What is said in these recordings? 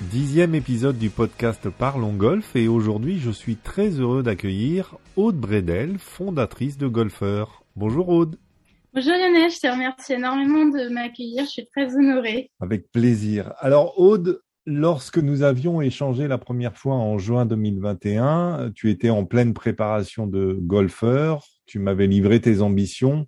Dixième épisode du podcast Parlons Golf et aujourd'hui je suis très heureux d'accueillir Aude Bredel, fondatrice de Golfeur. Bonjour Aude. Bonjour Lionel, je te remercie énormément de m'accueillir, je suis très honorée. Avec plaisir. Alors Aude, lorsque nous avions échangé la première fois en juin 2021, tu étais en pleine préparation de Golfeur, tu m'avais livré tes ambitions,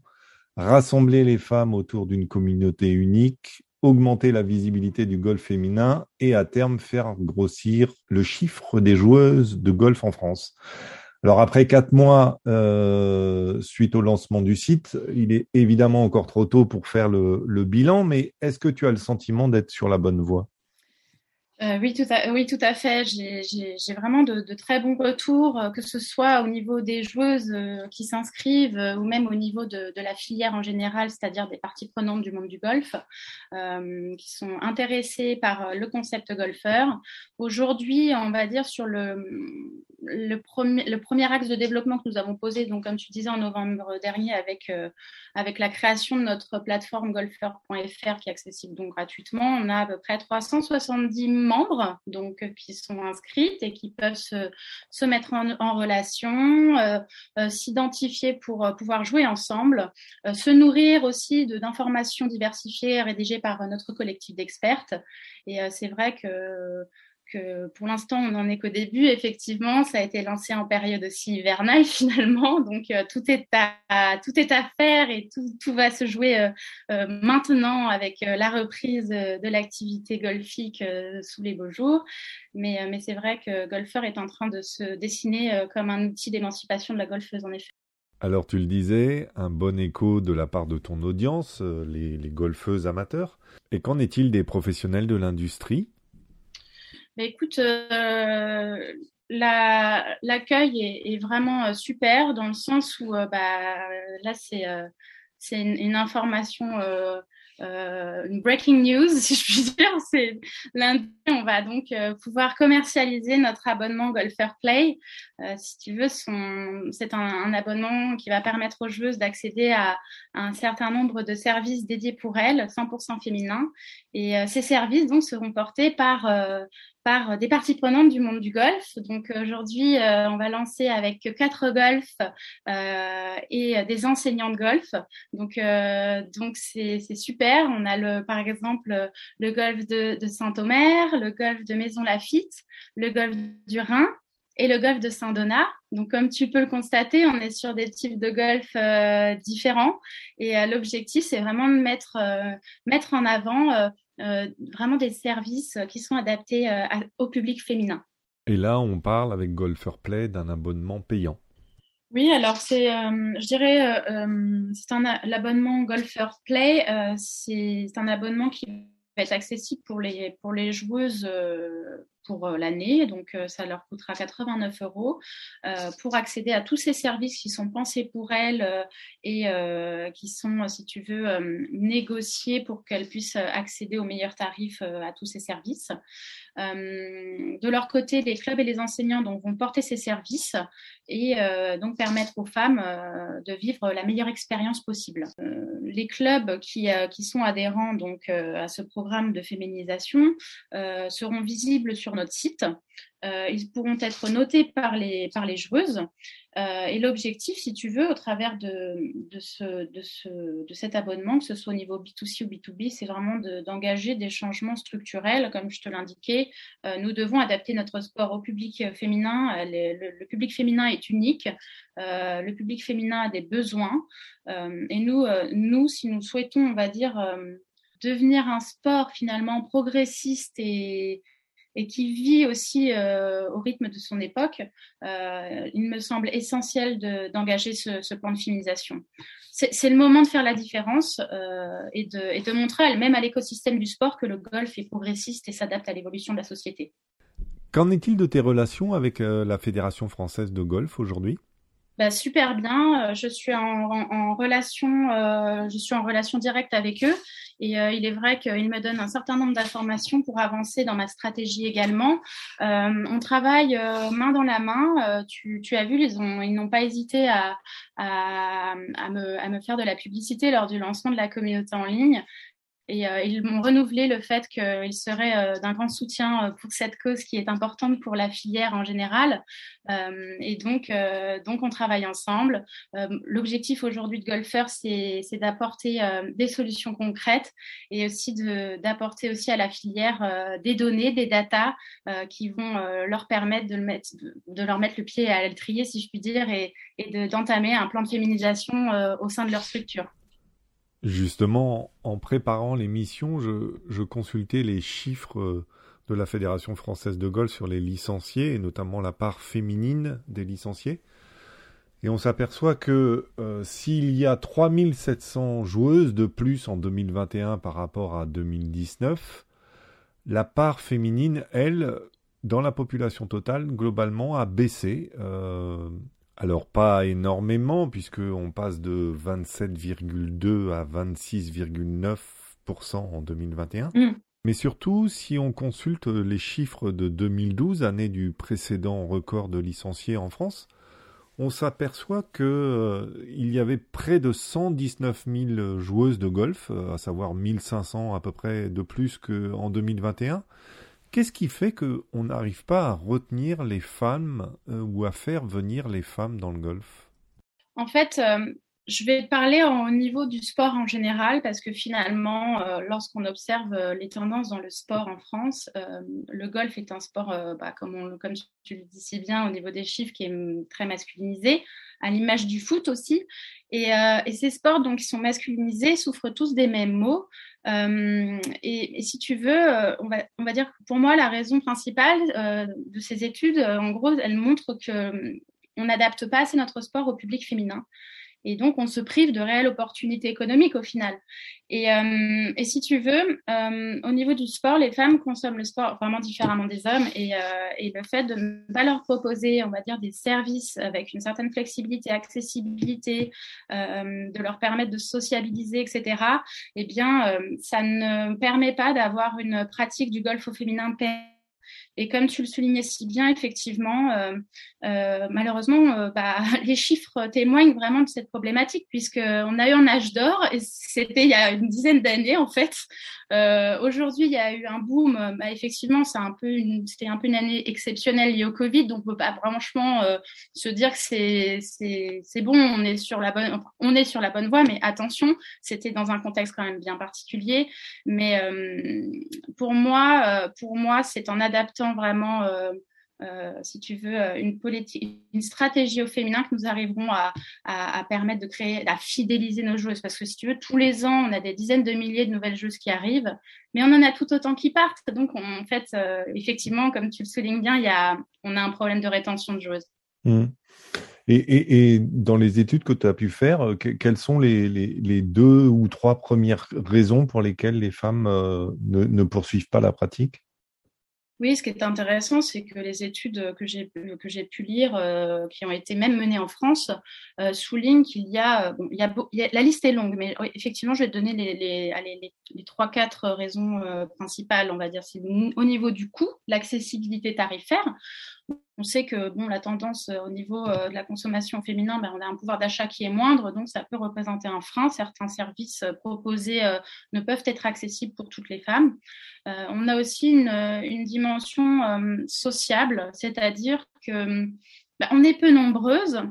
rassembler les femmes autour d'une communauté unique, augmenter la visibilité du golf féminin et à terme faire grossir le chiffre des joueuses de golf en France. Alors après quatre mois euh, suite au lancement du site, il est évidemment encore trop tôt pour faire le, le bilan, mais est-ce que tu as le sentiment d'être sur la bonne voie? Euh, oui, tout à, fait. J'ai vraiment de, très bons retours, euh, que ce soit au niveau des joueuses euh, qui s'inscrivent ou même au niveau de, la filière en général, c'est-à-dire des parties prenantes du monde du golf, qui sont intéressées par le concept golfeur. Aujourd'hui, on va dire sur le, premier, axe de développement que nous avons posé, donc comme tu disais en novembre dernier, avec, avec la création de notre plateforme golfeur.fr qui est accessible donc gratuitement, on a à peu près 370 membres donc euh, qui sont inscrites et qui peuvent se, mettre en, en relation, euh, euh, s'identifier pour pouvoir jouer ensemble, se nourrir aussi d'informations diversifiées rédigées par notre collectif d'expertes. Et c'est vrai que pour l'instant, on n'en est qu'au début. Effectivement, ça a été lancé en période aussi hivernale finalement. Donc, euh, tout, est à, tout est à faire et tout, tout va se jouer euh, euh, maintenant avec la reprise de l'activité golfique sous les beaux jours. Mais, c'est vrai que Golfeur est en train de se dessiner comme un outil d'émancipation de la golfeuse, en effet. Alors, tu le disais, un bon écho de la part de ton audience, les, golfeuses amateurs. Et qu'en est-il des professionnels de l'industrie? Écoute, euh, l'accueil est, vraiment euh, super dans le sens où euh, bah, là, c'est une, information, une breaking news, si je puis dire. C'est lundi, on va donc pouvoir commercialiser notre abonnement Golfer Play. si tu veux, c'est un, un, abonnement qui va permettre aux joueuses d'accéder à, à, un certain nombre de services dédiés pour elles, 100% féminins. Et ces services donc seront portés par par des parties prenantes du monde du golf. Donc aujourd'hui, euh, on va lancer avec quatre golfs euh, et des enseignants de golf. Donc euh, donc c'est super. On a le par exemple le golf de, de Saint-Omer, le golf de Maison Lafitte, le golf du Rhin et le golf de Saint-Donat. Donc, comme tu peux le constater, on est sur des types de golf euh, différents. Et euh, l'objectif, c'est vraiment de mettre, euh, mettre en avant vraiment des services qui sont adaptés à, au public féminin. Et là, on parle avec Golfer Play d'un abonnement payant. Oui, alors c'est, je dirais, c'est un l'abonnement Golfer Play. c'est un abonnement qui être accessible pour les pour les joueuses pour euh, l'année, donc euh, ça leur coûtera 89 euros euh, pour accéder à tous ces services qui sont pensés pour elles et qui sont, si tu veux, négociés pour qu'elles puissent accéder aux meilleurs tarifs à tous ces services. de leur côté, les clubs et les enseignants vont porter ces services et donc permettre aux femmes de vivre la meilleure expérience possible. Les clubs qui, qui sont adhérents donc à ce programme de féminisation seront visibles sur notre site. Euh, ils pourront être notés par les joueuses. Euh, et l'objectif, si tu veux, au travers de, de, ce, de, ce, de cet abonnement, que ce soit au niveau B2C ou B2B, c'est vraiment d'engager de, des changements structurels. Comme je te l'indiquais, euh, nous devons adapter notre sport au public féminin. Le, public féminin est unique. Euh, le public féminin a des besoins. Euh, et nous, nous, si nous souhaitons, on va dire, devenir un sport finalement progressiste et et qui vit aussi euh, au rythme de son époque, euh, il me semble essentiel d'engager de, ce, ce, plan de féminisation. C'est le moment de faire la différence euh, et, de, et de montrer même à l'écosystème du sport que le golf est progressiste et s'adapte à l'évolution de la société. Qu'en est-il de tes relations avec la Fédération française de golf aujourd'hui? Bah, super bien. Je suis en, relation, je suis en relation directe avec eux. Et il est vrai qu'ils me donnent un certain nombre d'informations pour avancer dans ma stratégie également. on travaille main dans la main. Tu, as vu, ils, n'ont pas hésité à me faire de la publicité lors du lancement de la communauté en ligne. Et euh, ils m'ont renouvelé le fait qu'ils seraient euh, d'un grand soutien euh, pour cette cause qui est importante pour la filière en général. et donc, donc, on travaille ensemble. L'objectif aujourd'hui de Golfer, c'est d'apporter des solutions concrètes et aussi d'apporter aussi à la filière des données, des datas qui vont leur permettre de, le mettre, de, leur mettre le pied à l'étrier, si je puis dire, et, et d'entamer un plan de féminisation au sein de leur structure. Justement, en préparant l'émission, je, je, consultais les chiffres euh, de la Fédération française de golf sur les licenciés, et notamment la part féminine des licenciés. Et on s'aperçoit que euh, s'il y a 3700 joueuses de plus en 2021 par rapport à 2019, la part féminine, elle, dans la population totale, globalement, a baissé. Euh, alors pas énormément, puisqu'on passe de 27,2 à 26,9% en 2021. Mm. Mais surtout, si on consulte les chiffres de 2012, année du précédent record de licenciés en France, on s'aperçoit que euh, il y avait près de 119 000 joueuses de golf, euh, à savoir 1500 à peu près de plus qu'en 2021. Qu'est-ce qui fait qu'on n'arrive pas à retenir les femmes euh, ou à faire venir les femmes dans le golf? En fait, euh, je vais parler au niveau du sport en général parce que finalement, euh, lorsqu'on observe les tendances dans le sport en France, le golf est un sport, bah, comme, tu le dis si bien au niveau des chiffres, qui est mm, très masculinisé, à l'image du foot aussi. Et, et, ces sports donc, qui sont masculinisés souffrent tous des mêmes maux. Euh, et, si tu veux, euh, on va, on va dire que pour moi, la raison principale euh, de ces études, en gros, elle montre que on n'adapte pas assez notre sport au public féminin. Et donc, on se prive de réelles opportunités économiques au final. Et, euh, et si tu veux, euh, au niveau du sport, les femmes consomment le sport vraiment différemment des hommes. Et, euh, et, le fait de ne pas leur proposer, on va dire, des services avec une certaine flexibilité, accessibilité, euh, de leur permettre de sociabiliser, etc., eh bien, euh, ça ne permet pas d'avoir une pratique du golf au féminin et comme tu le soulignais si bien, effectivement, euh, euh, malheureusement, euh, bah, les chiffres témoignent vraiment de cette problématique, puisqu'on a eu un âge d'or, et c'était il y a une dizaine d'années, en fait. Aujourd'hui, il y a eu un boom. Bah, effectivement, c'était un peu une année exceptionnelle liée au Covid, donc on peut pas franchement se dire que c'est, bon, on est sur la bonne, on est sur la bonne voie, mais attention, c'était dans un contexte quand même bien particulier. Mais pour moi, pour moi, c'est en adaptant vraiment, euh, euh, si tu veux, euh, une, politique, une stratégie au féminin que nous arriverons à, permettre de créer, à fidéliser nos joueuses. Parce que si tu veux, tous les ans, on a des dizaines de milliers de nouvelles joueuses qui arrivent, mais on en a tout autant qui partent. Donc, en fait, effectivement, comme tu le soulignes bien, y a, on a un problème de rétention de joueuses. Mmh. Et, dans les études que tu as pu faire, quelles sont les, deux ou trois premières raisons pour lesquelles les femmes ne poursuivent pas la pratique? Oui, ce qui est intéressant, c'est que les études que j'ai que j'ai pu lire, euh, qui ont été même menées en France, euh, soulignent qu'il y a, bon, il y a, la liste est longue, mais effectivement, je vais te donner les les, les, les trois quatre raisons euh, principales, on va dire, c'est au niveau du coût, l'accessibilité tarifaire. On sait que bon, la tendance euh, au niveau euh, de la consommation féminin, ben, on a un pouvoir d'achat qui est moindre, donc ça peut représenter un frein. Certains services euh, proposés ne peuvent être accessibles pour toutes les femmes. on a aussi une, dimension sociable, c'est-à-dire que ben, est peu nombreuses,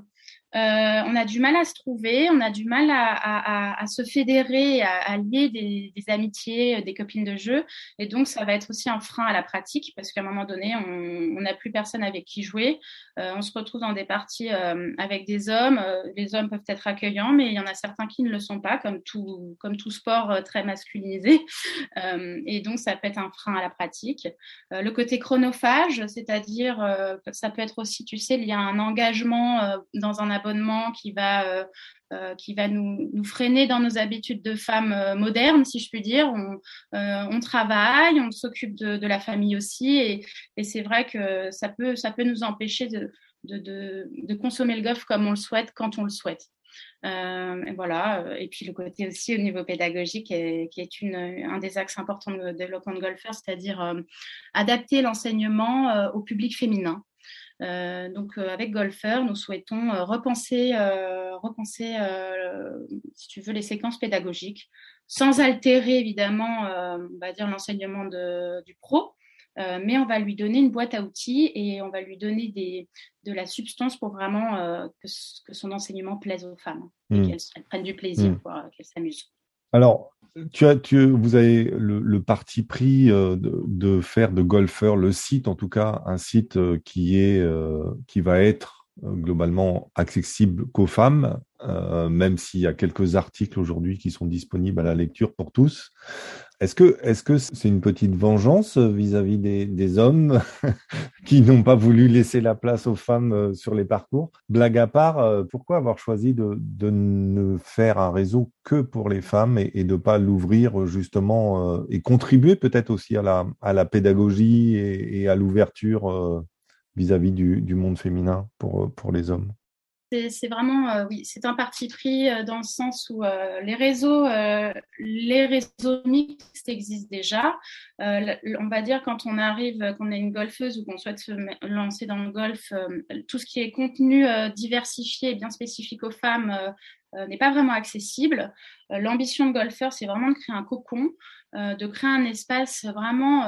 euh, on a du mal à se trouver, on a du mal à, se fédérer, à, lier des, amitiés, euh, des copines de jeu. Et donc, ça va être aussi un frein à la pratique parce qu'à un moment donné, on n'a plus personne avec qui jouer. Euh, on se retrouve dans des parties avec des hommes. les hommes peuvent être accueillants, mais il y en a certains qui ne le sont pas, comme tout, comme tout sport très masculinisé. et donc, ça peut être un frein à la pratique. le côté chronophage, c'est-à-dire, ça peut être aussi, tu sais, il y a un engagement dans un abonnement qui va euh, qui va nous, freiner dans nos habitudes de femmes modernes, si je puis dire. On, travaille, on s'occupe de, la famille aussi, et, c'est vrai que ça peut, ça peut nous empêcher de, de, consommer le golf comme on le souhaite, quand on le souhaite. Euh, et voilà. Et puis le côté aussi au niveau pédagogique, qui est une, un des axes importants de développement de golfeurs, c'est-à-dire euh, adapter l'enseignement euh, au public féminin. Euh, donc avec Golfeur, nous souhaitons repenser, repenser si tu veux, les séquences pédagogiques, sans altérer évidemment, on va dire l'enseignement du pro, euh, mais on va lui donner une boîte à outils et on va lui donner des, de la substance pour vraiment euh, que, que, son enseignement plaise aux femmes et hmm. qu'elles prennent du plaisir, euh, qu'elles s'amusent. Alors, tu as, tu, vous avez le, le parti pris de, de, faire de Golfeur le site, en tout cas un site qui est qui va être globalement accessible qu'aux femmes, euh, même s'il y a quelques articles aujourd'hui qui sont disponibles à la lecture pour tous. Est-ce que est-ce que c'est une petite vengeance vis-à-vis des, des, hommes qui n'ont pas voulu laisser la place aux femmes euh, sur les parcours? Blague à part, euh, pourquoi avoir choisi de, de ne faire un réseau que pour les femmes et, et de pas l'ouvrir justement et contribuer peut-être aussi à la à la pédagogie et, à l'ouverture vis-à-vis du, du, monde féminin pour pour les hommes? C'est vraiment, euh, oui, c'est un parti pris euh, dans le sens où euh, les réseaux, les réseaux mixtes existent déjà. on va dire quand on arrive, qu'on est une golfeuse ou qu'on souhaite se lancer dans le golf, tout ce qui est contenu diversifié et bien spécifique aux femmes n'est pas vraiment accessible. L'ambition de golfeur, c'est vraiment de créer un cocon, de créer un espace vraiment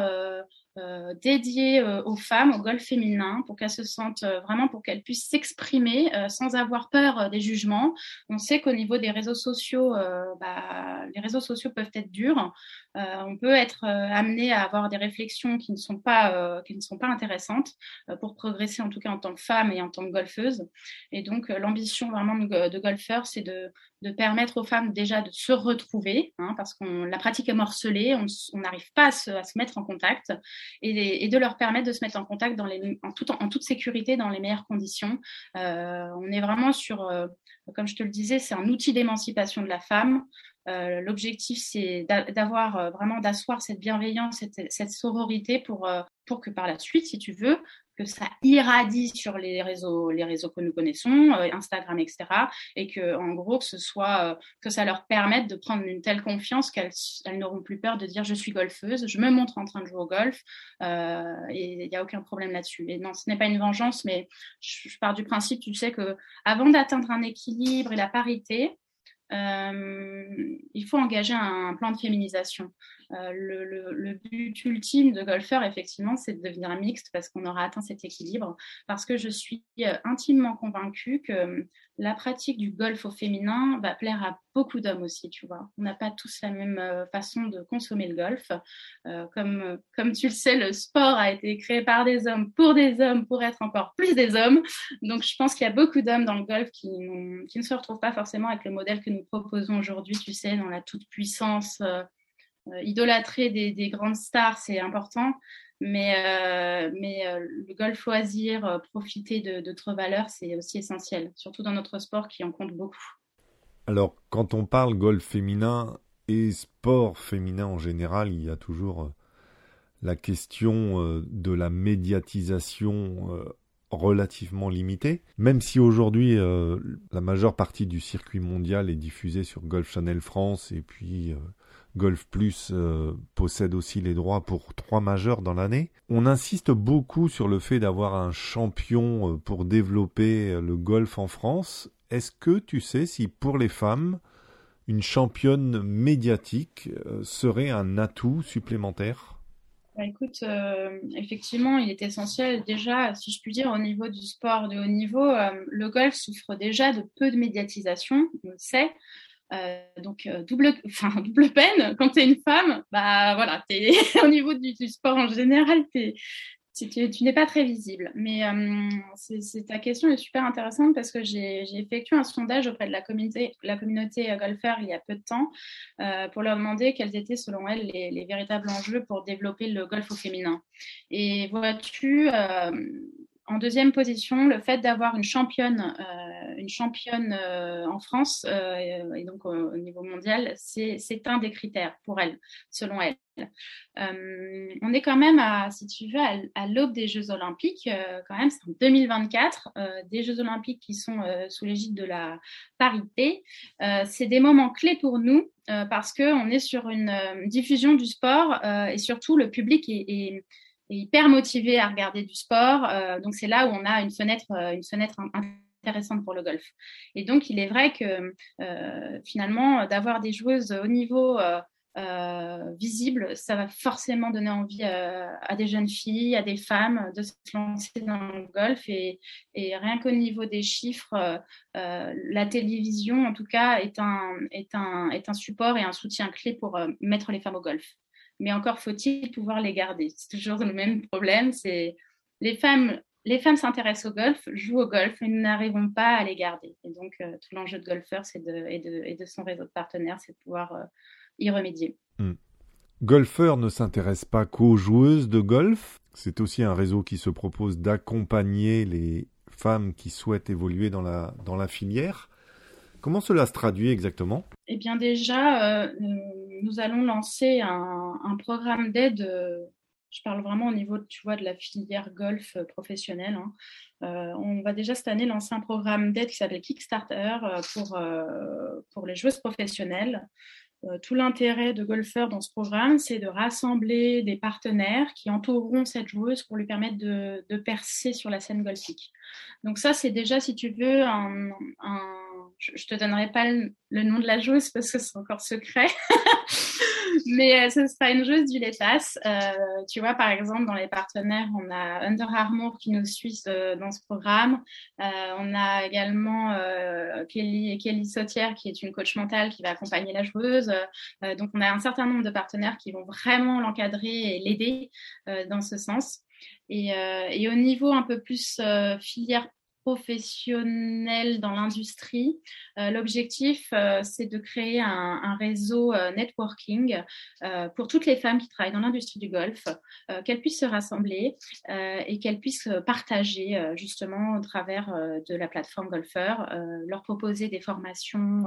euh, dédié euh, aux femmes, au golf féminin, pour qu'elles se sentent euh, vraiment, pour qu'elles puissent s'exprimer sans avoir peur des jugements. On sait qu'au niveau des réseaux sociaux, bah, les réseaux sociaux peuvent être durs. on peut être amené à avoir des réflexions qui ne sont pas, qui ne sont pas intéressantes pour progresser en tout cas en tant que femme et en tant que golfeuse. Et donc l'ambition vraiment de, de golfeur, c'est de, de permettre aux femmes déjà de se retrouver, hein, parce qu'on la pratique est morcelée, on n'arrive pas à se, à se, mettre en contact, et, de leur permettre de se mettre en contact dans les, en, en toute sécurité, dans les meilleures conditions. Euh, on est vraiment sur, euh, comme je te le disais, c'est un outil d'émancipation de la femme. Euh, L'objectif, c'est d'avoir euh, vraiment d'asseoir cette bienveillance, cette, cette sororité pour, euh, pour que par la suite, si tu veux, que ça irradie sur les réseaux, les réseaux que nous connaissons, euh, Instagram, etc. Et que, en gros, que ce soit, euh, que ça leur permette de prendre une telle confiance qu'elles elles, n'auront plus peur de dire je suis golfeuse, je me montre en train de jouer au golf, euh, et il n'y a aucun problème là-dessus. Et non, ce n'est pas une vengeance, mais je, je, pars du principe, tu sais que avant d'atteindre un équilibre et la parité, il faut engager un plan de féminisation. Euh, le, but ultime de golfeur, effectivement, c'est de devenir mixte parce qu'on aura atteint cet équilibre. Parce que je suis euh, intimement convaincue que euh, la pratique du golf au féminin va plaire à beaucoup d'hommes aussi, tu vois. On n'a pas tous la même façon de consommer le golf. Comme, tu le sais, le sport a été créé par des hommes, pour des hommes, pour être encore plus des hommes. Donc, je pense qu'il y a beaucoup d'hommes dans le golf qui, ne se retrouvent pas forcément avec le modèle que nous proposons aujourd'hui, tu sais, dans la toute-puissance. Idolâtrer des, des, grandes stars, c'est important, mais, euh, mais euh, le golf loisir, euh, profiter de d'autres valeurs, c'est aussi essentiel, surtout dans notre sport qui en compte beaucoup. Alors, quand on parle golf féminin et sport féminin en général, il y a toujours euh, la question euh, de la médiatisation relativement limitée, même si aujourd'hui la majeure partie du circuit mondial est diffusée sur Golf Channel France et puis Golf Plus euh, possède aussi les droits pour trois majeurs dans l'année. On insiste beaucoup sur le fait d'avoir un champion euh, pour développer euh, le golf en France. Est-ce que tu sais si pour les femmes, une championne médiatique serait un atout supplémentaire? Bah, écoute, effectivement, il est essentiel déjà, si je puis dire, au niveau du sport de haut niveau, le golf souffre déjà de peu de médiatisation, on le sait. Euh, donc euh, double, enfin double peine. Quand tu es une femme, bah voilà, es, au niveau du, sport en général, es, tu, tu n'es pas très visible. Mais euh, ta question est super intéressante parce que j'ai, effectué un sondage auprès de la communauté, la communauté golfeur il y a peu de temps euh, pour leur demander quels étaient selon elles les, les, véritables enjeux pour développer le golf au féminin. Et vois-tu, euh, en deuxième position, le fait d'avoir une championne, une championne en France et donc au niveau mondial, c'est un des critères pour elle, selon elle. Euh, on est quand même, à, si tu veux, à, l'aube des Jeux Olympiques. Euh, quand même, c'est en 2024, euh, des Jeux Olympiques qui sont sous l'égide de la parité. c'est des moments clés pour nous parce qu'on est sur une diffusion du sport et surtout le public est, hyper motivé à regarder du sport. donc c'est là où on a une fenêtre, fenêtre intéressante pour le golf. Et donc, il est vrai que finalement, d'avoir des joueuses au niveau euh, visible, ça va forcément donner envie euh, à des jeunes filles, à des femmes de se lancer dans le golf. Et, rien qu'au niveau des chiffres, euh, la télévision, en tout cas, est un support et un soutien clé pour mettre les femmes au golf. Mais encore faut-il pouvoir les garder. C'est toujours le même problème. C'est les femmes les femmes s'intéressent au golf, jouent au golf, mais nous n'arrivons pas à les garder. Et donc, tout l'enjeu de golfeur c'est de, et, de, et, de, son réseau de partenaires, c'est de pouvoir y remédier. Hmm. Golfeur ne s'intéresse pas qu'aux joueuses de golf. C'est aussi un réseau qui se propose d'accompagner les femmes qui souhaitent évoluer dans la, dans la filière. Comment cela se traduit exactement? Eh bien déjà, euh, nous allons lancer un, programme d'aide. Euh, je parle vraiment au niveau, tu vois, de la filière golf professionnelle. Hein. Euh, on va déjà cette année lancer un programme d'aide qui s'appelle Kickstarter pour, pour les joueuses professionnelles. Euh, tout l'intérêt de Golfeur dans ce programme, c'est de rassembler des partenaires qui entoureront cette joueuse pour lui permettre de, percer sur la scène golfique. Donc ça, c'est déjà, si tu veux, un, je, te donnerai pas le, nom de la joueuse parce que c'est encore secret. Mais euh, ce sera une joueuse du Létas. Euh, tu vois, par exemple, dans les partenaires, on a Under Armour qui nous suit euh, dans ce programme. on a également Kelly, Kelly Sautière qui est une coach mentale qui va accompagner la joueuse. donc, on a un certain nombre de partenaires qui vont vraiment l'encadrer et l'aider dans ce sens. Et, au niveau un peu plus filière professionnels dans l'industrie. Euh, l'objectif, euh, c'est de créer un, réseau euh, networking pour toutes les femmes qui travaillent dans l'industrie du golf, qu'elles puissent se rassembler et qu'elles puissent partager justement au travers de la plateforme Golfeur, leur proposer des formations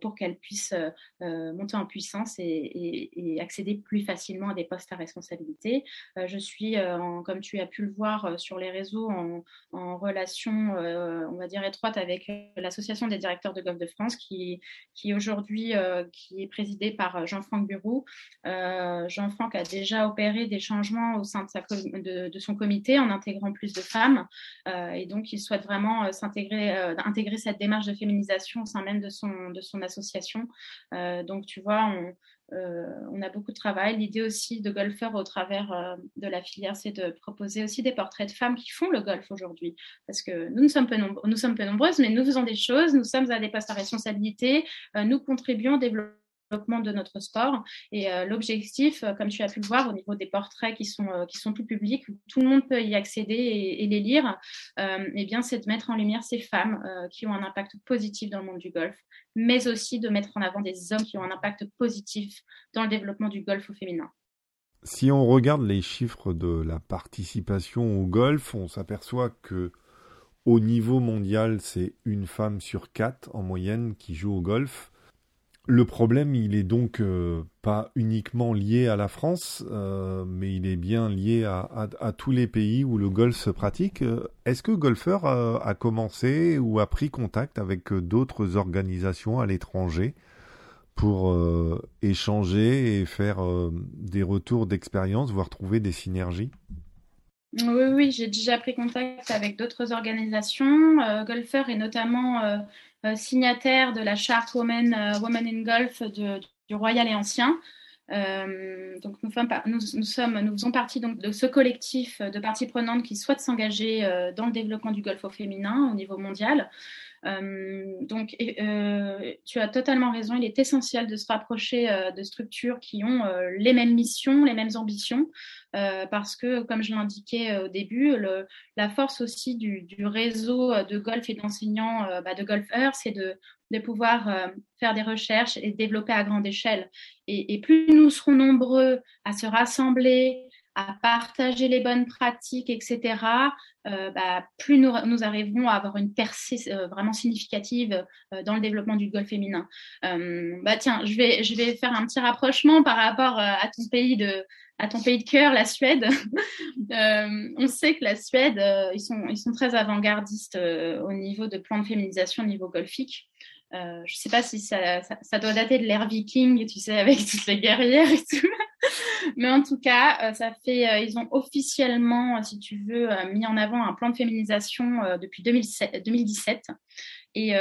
pour qu'elles puissent monter en puissance et, accéder plus facilement à des postes à responsabilité. je suis, comme tu as pu le voir sur les réseaux, en relation euh, on va dire, étroite avec euh, l'association des directeurs de golf de France, qui, qui aujourd'hui euh, est présidée par Jean-Franck Bureau. Jean-Franck a déjà opéré des changements au sein de, son comité en intégrant plus de femmes, et donc il souhaite vraiment s'intégrer, intégrer cette démarche de féminisation au sein même de son, de son association. donc tu vois, on, on a beaucoup de travail. L'idée aussi de golfeurs au travers euh, de la filière, c'est de proposer aussi des portraits de femmes qui font le golf aujourd'hui. Parce que nous, nous, sommes peu nous sommes peu nombreuses, mais nous faisons des choses, nous sommes à des postes à responsabilité, euh, nous contribuons au développement de notre sport. Et euh, l'objectif, euh, comme tu as pu le voir au niveau des portraits qui sont, euh, qui sont tout publics, tout le monde peut y accéder et, les lire, eh bien, c'est de mettre en lumière ces femmes qui ont un impact positif dans le monde du golf, mais aussi de mettre en avant des hommes qui ont un impact positif dans le développement du golf au féminin. Si on regarde les chiffres de la participation au golf, on s'aperçoit que au niveau mondial, c'est une femme sur quatre en moyenne qui joue au golf. Le problème, il est donc euh, pas uniquement lié à la France, euh, mais il est bien lié à, tous les pays où le golf se pratique. Est-ce que Golfeur a, commencé ou a pris contact avec d'autres organisations à l'étranger pour euh, échanger et faire des retours d'expérience, voire trouver des synergies? Oui, oui, j'ai déjà pris contact avec d'autres organisations. Golfeur est notamment euh, signataire de la charte Women, euh, Women in Golf du Royal et Ancien. Euh, donc nous, nous, sommes, nous faisons partie donc de ce collectif de parties prenantes qui souhaitent s'engager dans le développement du golf au féminin au niveau mondial. Euh, donc, euh, tu as totalement raison. Il est essentiel de se rapprocher euh, de structures qui ont les mêmes missions, les mêmes ambitions, parce que, comme je l'indiquais au début, la force aussi du, réseau de golf et d'enseignants bah, de golfeurs, c'est de, pouvoir faire des recherches et développer à grande échelle. Et, plus nous serons nombreux à se rassembler, à partager les bonnes pratiques, etc., euh, bah, plus nous, nous, arriverons à avoir une percée euh, vraiment significative euh, dans le développement du golf féminin. bah tiens, je vais, je vais faire un petit rapprochement par rapport à ton pays de, à ton pays de cœur, la Suède. on sait que la Suède, ils, sont, ils sont très avant-gardistes au niveau de plan de féminisation au niveau golfique. Euh, je ne sais pas si ça, ça, ça, doit dater de l'ère viking, tu sais, avec toutes les guerrières et tout. Mais en tout cas, euh, ça fait, euh, ils ont officiellement, si tu veux, mis en avant un plan de féminisation depuis 2007, 2017. Et,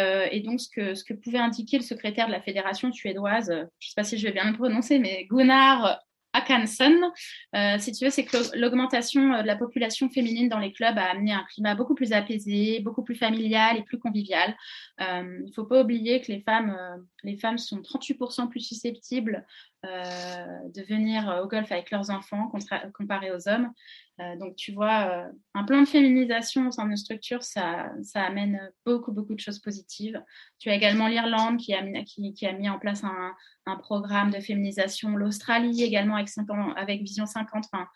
donc, ce que, pouvait indiquer le secrétaire de la fédération suédoise, je ne sais pas si je vais bien le prononcer, mais Gunnar Akanson. Euh, si tu veux, c'est que l'augmentation euh, de la population féminine dans les clubs a amené un climat beaucoup plus apaisé, beaucoup plus familial et plus convivial. Euh, il ne faut pas oublier que les femmes, les femmes sont 38% plus susceptibles de venir au golf avec leurs enfants comparé aux hommes. Euh, donc, tu vois, euh, un plan de féminisation au sein d'une structure, ça, ça, amène beaucoup, beaucoup de choses positives. Tu as également l'Irlande qui a, qui, a, mis en place un, programme de féminisation, l'Australie également avec, 50, avec Vision 50. Enfin,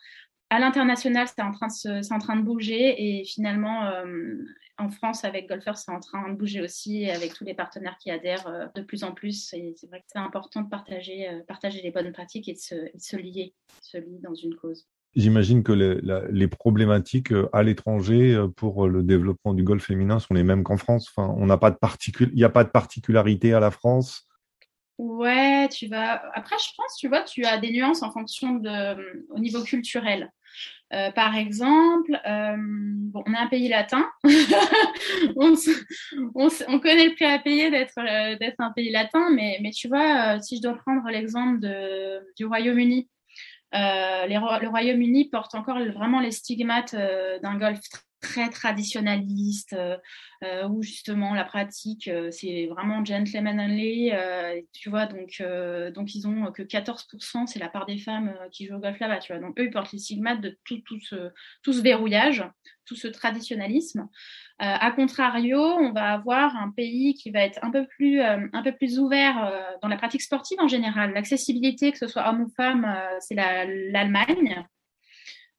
à l'international, c'est en, en train de bouger et finalement, euh, en France, avec Golfers, c'est en train de bouger aussi avec tous les partenaires qui adhèrent de plus en plus. Et c'est vrai que c'est important de partager, partager les bonnes pratiques et de se, de se lier, se lier dans une cause. J'imagine que les, les, problématiques euh, à l'étranger euh, pour le développement du golf féminin sont les mêmes qu'en France. Enfin, on n'a pas de particul... il n'y a pas de particularité à la France. Ouais, tu vas. Après, je pense, tu vois, tu as des nuances en fonction de, au niveau culturel. Euh, par exemple, euh, bon, on est un pays latin. on, on, on, connaît le prix à payer d'être d'être un pays latin, mais, mais tu vois, si je dois prendre l'exemple du Royaume-Uni, euh, le Royaume-Uni porte encore vraiment les stigmates euh, d'un golf très traditionnaliste, euh, où justement la pratique c'est vraiment gentleman only, tu vois, donc, donc ils ont que 14%, c'est la part des femmes qui jouent au golf là-bas, tu vois. Donc eux, ils portent les stigmates de tout, tout, ce, tout ce verrouillage, tout ce traditionnalisme. Euh, a contrario, on va avoir un pays qui va être un peu plus, euh, un peu plus ouvert euh, dans la pratique sportive en général. L'accessibilité, que ce soit homme ou femme, c'est l'Allemagne.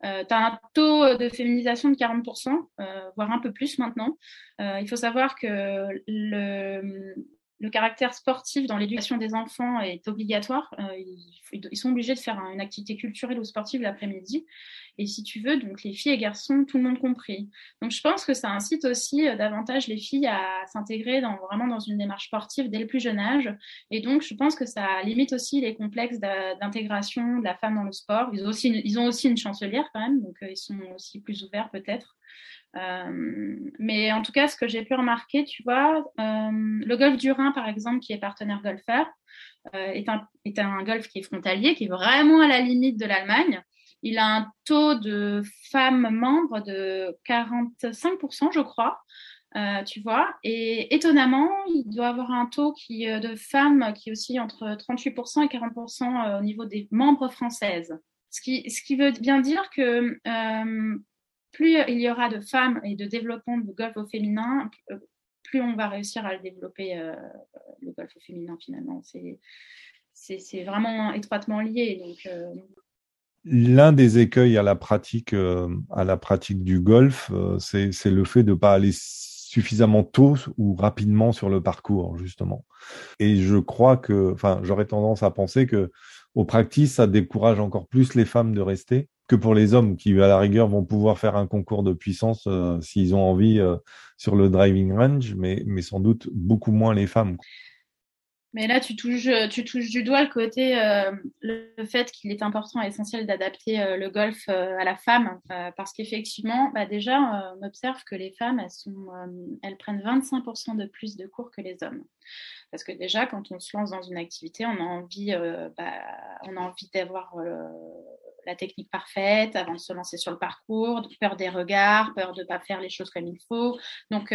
Euh, tu as un taux de féminisation de 40%, voire un peu plus maintenant. il faut savoir que le, le caractère sportif dans l'éducation des enfants est obligatoire. ils, sont obligés de faire une activité culturelle ou sportive l'après-midi. Et si tu veux, donc les filles et garçons, tout le monde compris. Donc je pense que ça incite aussi euh, davantage les filles à s'intégrer dans, vraiment dans une démarche sportive dès le plus jeune âge. Et donc je pense que ça limite aussi les complexes d'intégration de la femme dans le sport. Ils ont aussi une, ils chancelière quand même, donc euh, ils sont aussi plus ouverts peut-être. Euh, mais en tout cas, ce que j'ai pu remarquer, tu vois, euh, le golf du Rhin, par exemple, qui est partenaire golfeur, euh, est, un, est un golf qui est frontalier, qui est vraiment à la limite de l'Allemagne. Il a un taux de femmes membres de 45%, je crois. Tu vois, et étonnamment, il doit avoir un taux qui, de femmes qui est aussi entre 38% et 40% euh, au niveau des membres françaises. Ce qui, ce qui veut bien dire que plus il y aura de femmes et de développement de golf au féminin, plus on va réussir à le développer, le golf au féminin finalement. C'est vraiment étroitement lié. Donc, L'un des écueils à la pratique, euh, à la pratique du golf, euh, c'est le fait de ne pas aller suffisamment tôt ou rapidement sur le parcours, justement. Et je crois que, enfin, j'aurais tendance à penser que au practice, ça décourage encore plus les femmes de rester que pour les hommes qui, à la rigueur, vont pouvoir faire un concours de puissance euh, s'ils ont envie sur le driving range, mais, sans doute beaucoup moins les femmes. Mais là, tu touches, tu touches du doigt le côté, euh, le fait qu'il est important et essentiel d'adapter euh, le golf euh, à la femme, parce qu'effectivement, bah déjà, on observe que les femmes, elles prennent 25% de plus de cours que les hommes. Parce que déjà, quand on se lance dans une activité, on a envie, bah, on a envie d'avoir la technique parfaite avant de se lancer sur le parcours, peur des regards, peur de ne pas faire les choses comme il faut. Donc,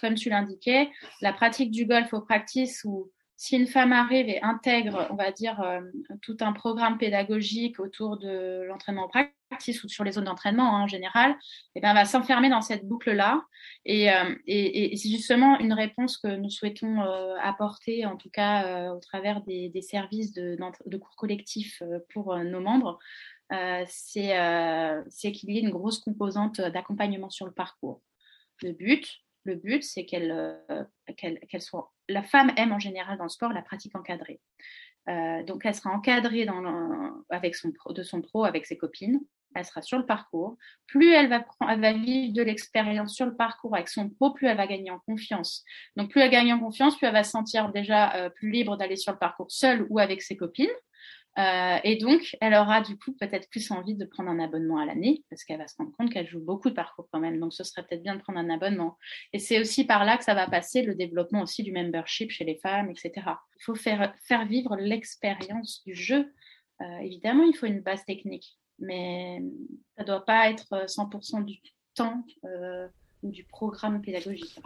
comme tu l'indiquais, la pratique du golf au practice où si une femme arrive et intègre, on va dire, euh, tout un programme pédagogique autour de l'entraînement pratique, practice ou sur les zones d'entraînement hein, en général, eh ben, va s'enfermer dans cette boucle-là. Et, euh, et, et c'est justement une réponse que nous souhaitons euh, apporter, en tout cas euh, au travers des, services de, cours collectifs pour nos membres. C'est qu'il y ait une grosse composante d'accompagnement sur le parcours. Le but, le but, c'est qu'elle qu'elle soit. La femme aime en général dans le sport la pratique encadrée. Euh, donc, elle sera encadrée dans avec son, de son pro avec ses copines. Elle sera sur le parcours. Plus elle va, elle va vivre de l'expérience sur le parcours avec son pro, plus elle va gagner en confiance. Donc, plus elle gagne en confiance, plus elle va se sentir déjà euh, plus libre d'aller sur le parcours seule ou avec ses copines. Euh, et donc, elle aura du coup peut-être plus envie de prendre un abonnement à l'année parce qu'elle va se rendre compte qu'elle joue beaucoup de parcours quand même. Donc, ce serait peut-être bien de prendre un abonnement. Et c'est aussi par là que ça va passer le développement aussi du membership chez les femmes, etc. Il faut faire, vivre l'expérience du jeu. Euh, évidemment, il faut une base technique, mais ça ne doit pas être 100% du temps euh, ou du programme pédagogique.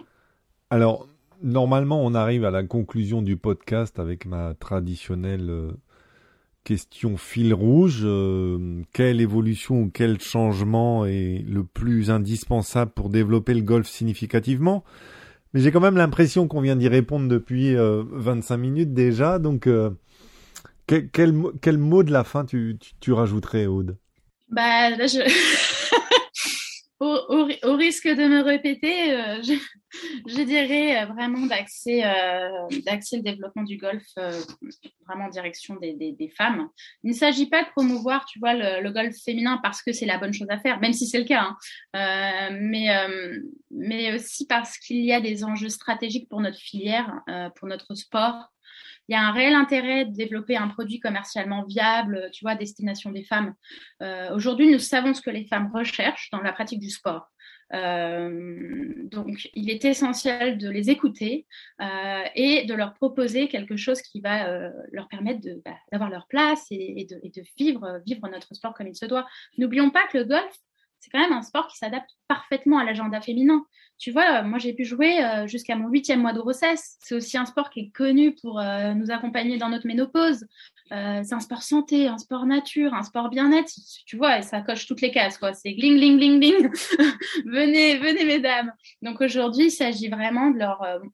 Alors, normalement, on arrive à la conclusion du podcast avec ma traditionnelle Question fil rouge, euh, quelle évolution ou quel changement est le plus indispensable pour développer le golf significativement? Mais j'ai quand même l'impression qu'on vient d'y répondre depuis 25 euh, minutes déjà, donc euh, quel, quel, mot de la fin tu, tu, rajouterais, Aude? Bah je... au, risque de me répéter, euh, je, dirais euh, vraiment d'axer euh, le développement du golf vraiment en direction des, femmes. Il ne s'agit pas de promouvoir, tu vois, le, golf féminin parce que c'est la bonne chose à faire, même si c'est le cas, hein. mais, mais aussi parce qu'il y a des enjeux stratégiques pour notre filière, pour notre sport il y a un réel intérêt de développer un produit commercialement viable, tu vois, destination des femmes. Euh, aujourd'hui, nous savons ce que les femmes recherchent dans la pratique du sport. Euh, donc, il est essentiel de les écouter euh, et de leur proposer quelque chose qui va leur permettre bah, d'avoir leur place et, et, de, et, de, vivre, vivre notre sport comme il se doit. N'oublions pas que le golf, c'est quand même un sport qui s'adapte parfaitement à l'agenda féminin. Tu vois, moi j'ai pu jouer euh, jusqu'à mon huitième mois de grossesse. C'est aussi un sport qui est connu pour euh, nous accompagner dans notre ménopause. Euh, c'est un sport santé, un sport nature, un sport bien-être. Tu vois, ça coche toutes les cases. C'est gling, gling, gling, gling. venez, venez, mesdames. Donc aujourd'hui, il s'agit vraiment de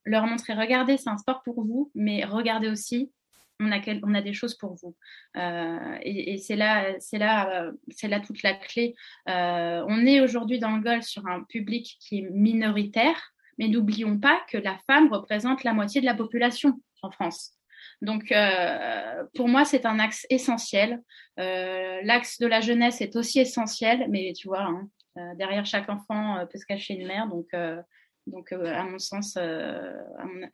leur montrer, regardez, c'est un sport pour vous, mais regardez aussi, on a, des choses pour vous. Euh, et, c'est là, c'est là, toute la clé. Euh, on est aujourd'hui dans le golf sur un public qui est minoritaire, mais n'oublions pas que la femme représente la moitié de la population en France. Donc, euh, pour moi, c'est un axe essentiel. L'axe de la jeunesse est aussi essentiel, mais tu vois, hein, derrière chaque enfant peut se cacher une mère. Donc, donc, euh, à mon sens, euh,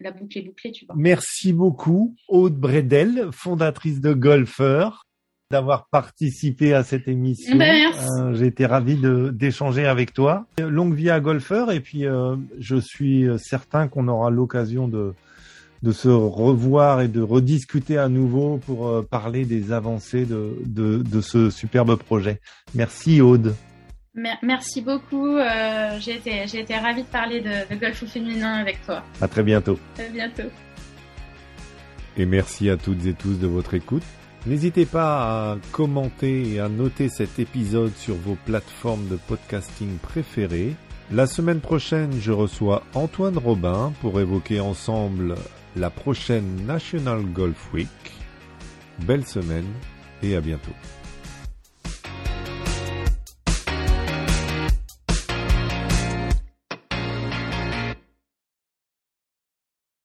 la boucle est bouclée, tu vois. Merci beaucoup, Aude Bredel, fondatrice de Golfeur, d'avoir participé à cette émission. Ben, euh, j'ai été ravi d'échanger avec toi. Longue vie à Golfeur, et puis je suis certain qu'on aura l'occasion de, de se revoir et de rediscuter à nouveau pour parler des avancées de, de, de ce superbe projet. Merci, Aude. Merci beaucoup. Euh, j'ai été, été ravie de parler de, de, golf féminin avec toi. À très bientôt. À bientôt. Et merci à toutes et tous de votre écoute. N'hésitez pas à commenter et à noter cet épisode sur vos plateformes de podcasting préférées. La semaine prochaine, je reçois Antoine Robin pour évoquer ensemble la prochaine National Golf Week. Belle semaine et à bientôt.